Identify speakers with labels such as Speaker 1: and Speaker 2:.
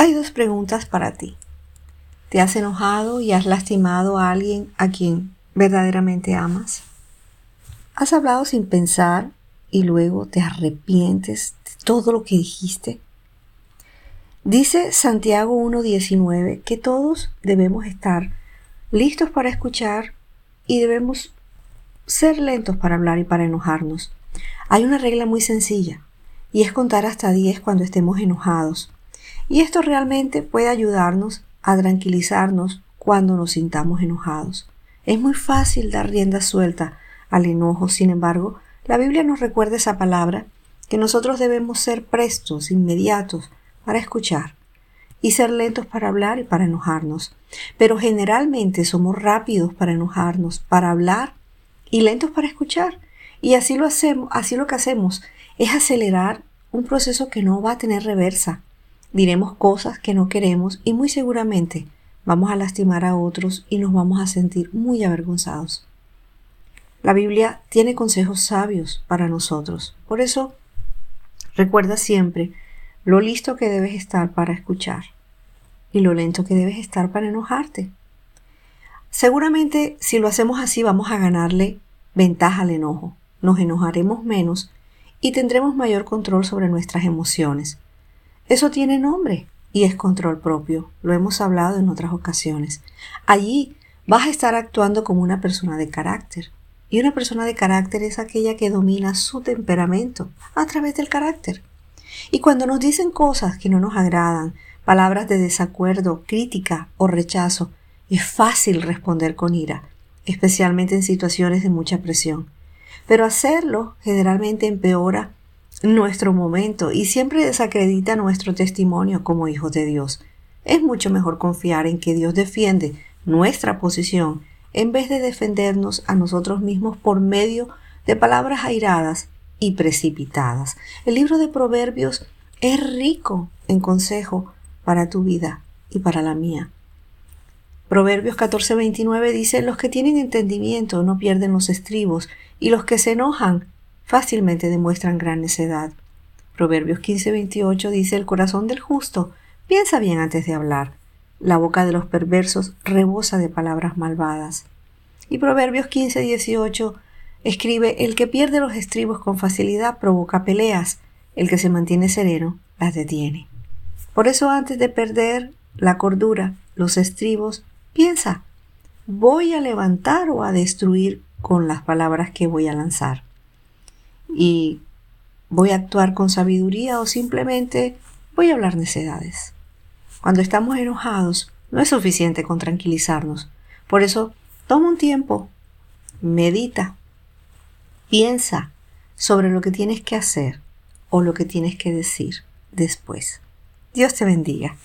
Speaker 1: Hay dos preguntas para ti. ¿Te has enojado y has lastimado a alguien a quien verdaderamente amas? ¿Has hablado sin pensar y luego te arrepientes de todo lo que dijiste? Dice Santiago 1.19 que todos debemos estar listos para escuchar y debemos ser lentos para hablar y para enojarnos. Hay una regla muy sencilla y es contar hasta 10 cuando estemos enojados. Y esto realmente puede ayudarnos a tranquilizarnos cuando nos sintamos enojados. Es muy fácil dar rienda suelta al enojo, sin embargo, la Biblia nos recuerda esa palabra que nosotros debemos ser prestos, inmediatos, para escuchar y ser lentos para hablar y para enojarnos. Pero generalmente somos rápidos para enojarnos, para hablar y lentos para escuchar. Y así lo hacemos, así lo que hacemos es acelerar un proceso que no va a tener reversa. Diremos cosas que no queremos y muy seguramente vamos a lastimar a otros y nos vamos a sentir muy avergonzados. La Biblia tiene consejos sabios para nosotros. Por eso, recuerda siempre lo listo que debes estar para escuchar y lo lento que debes estar para enojarte. Seguramente si lo hacemos así vamos a ganarle ventaja al enojo, nos enojaremos menos y tendremos mayor control sobre nuestras emociones. Eso tiene nombre y es control propio, lo hemos hablado en otras ocasiones. Allí vas a estar actuando como una persona de carácter. Y una persona de carácter es aquella que domina su temperamento a través del carácter. Y cuando nos dicen cosas que no nos agradan, palabras de desacuerdo, crítica o rechazo, es fácil responder con ira, especialmente en situaciones de mucha presión. Pero hacerlo generalmente empeora nuestro momento y siempre desacredita nuestro testimonio como hijos de Dios. Es mucho mejor confiar en que Dios defiende nuestra posición en vez de defendernos a nosotros mismos por medio de palabras airadas y precipitadas. El libro de Proverbios es rico en consejo para tu vida y para la mía. Proverbios 14:29 dice, los que tienen entendimiento no pierden los estribos, y los que se enojan fácilmente demuestran gran necedad. Proverbios 15:28 dice, el corazón del justo piensa bien antes de hablar, la boca de los perversos rebosa de palabras malvadas. Y Proverbios 15:18 Escribe, el que pierde los estribos con facilidad provoca peleas, el que se mantiene sereno las detiene. Por eso antes de perder la cordura, los estribos, piensa, ¿voy a levantar o a destruir con las palabras que voy a lanzar? ¿Y voy a actuar con sabiduría o simplemente voy a hablar necedades? Cuando estamos enojados, no es suficiente con tranquilizarnos. Por eso, toma un tiempo, medita, Piensa sobre lo que tienes que hacer o lo que tienes que decir después. Dios te bendiga.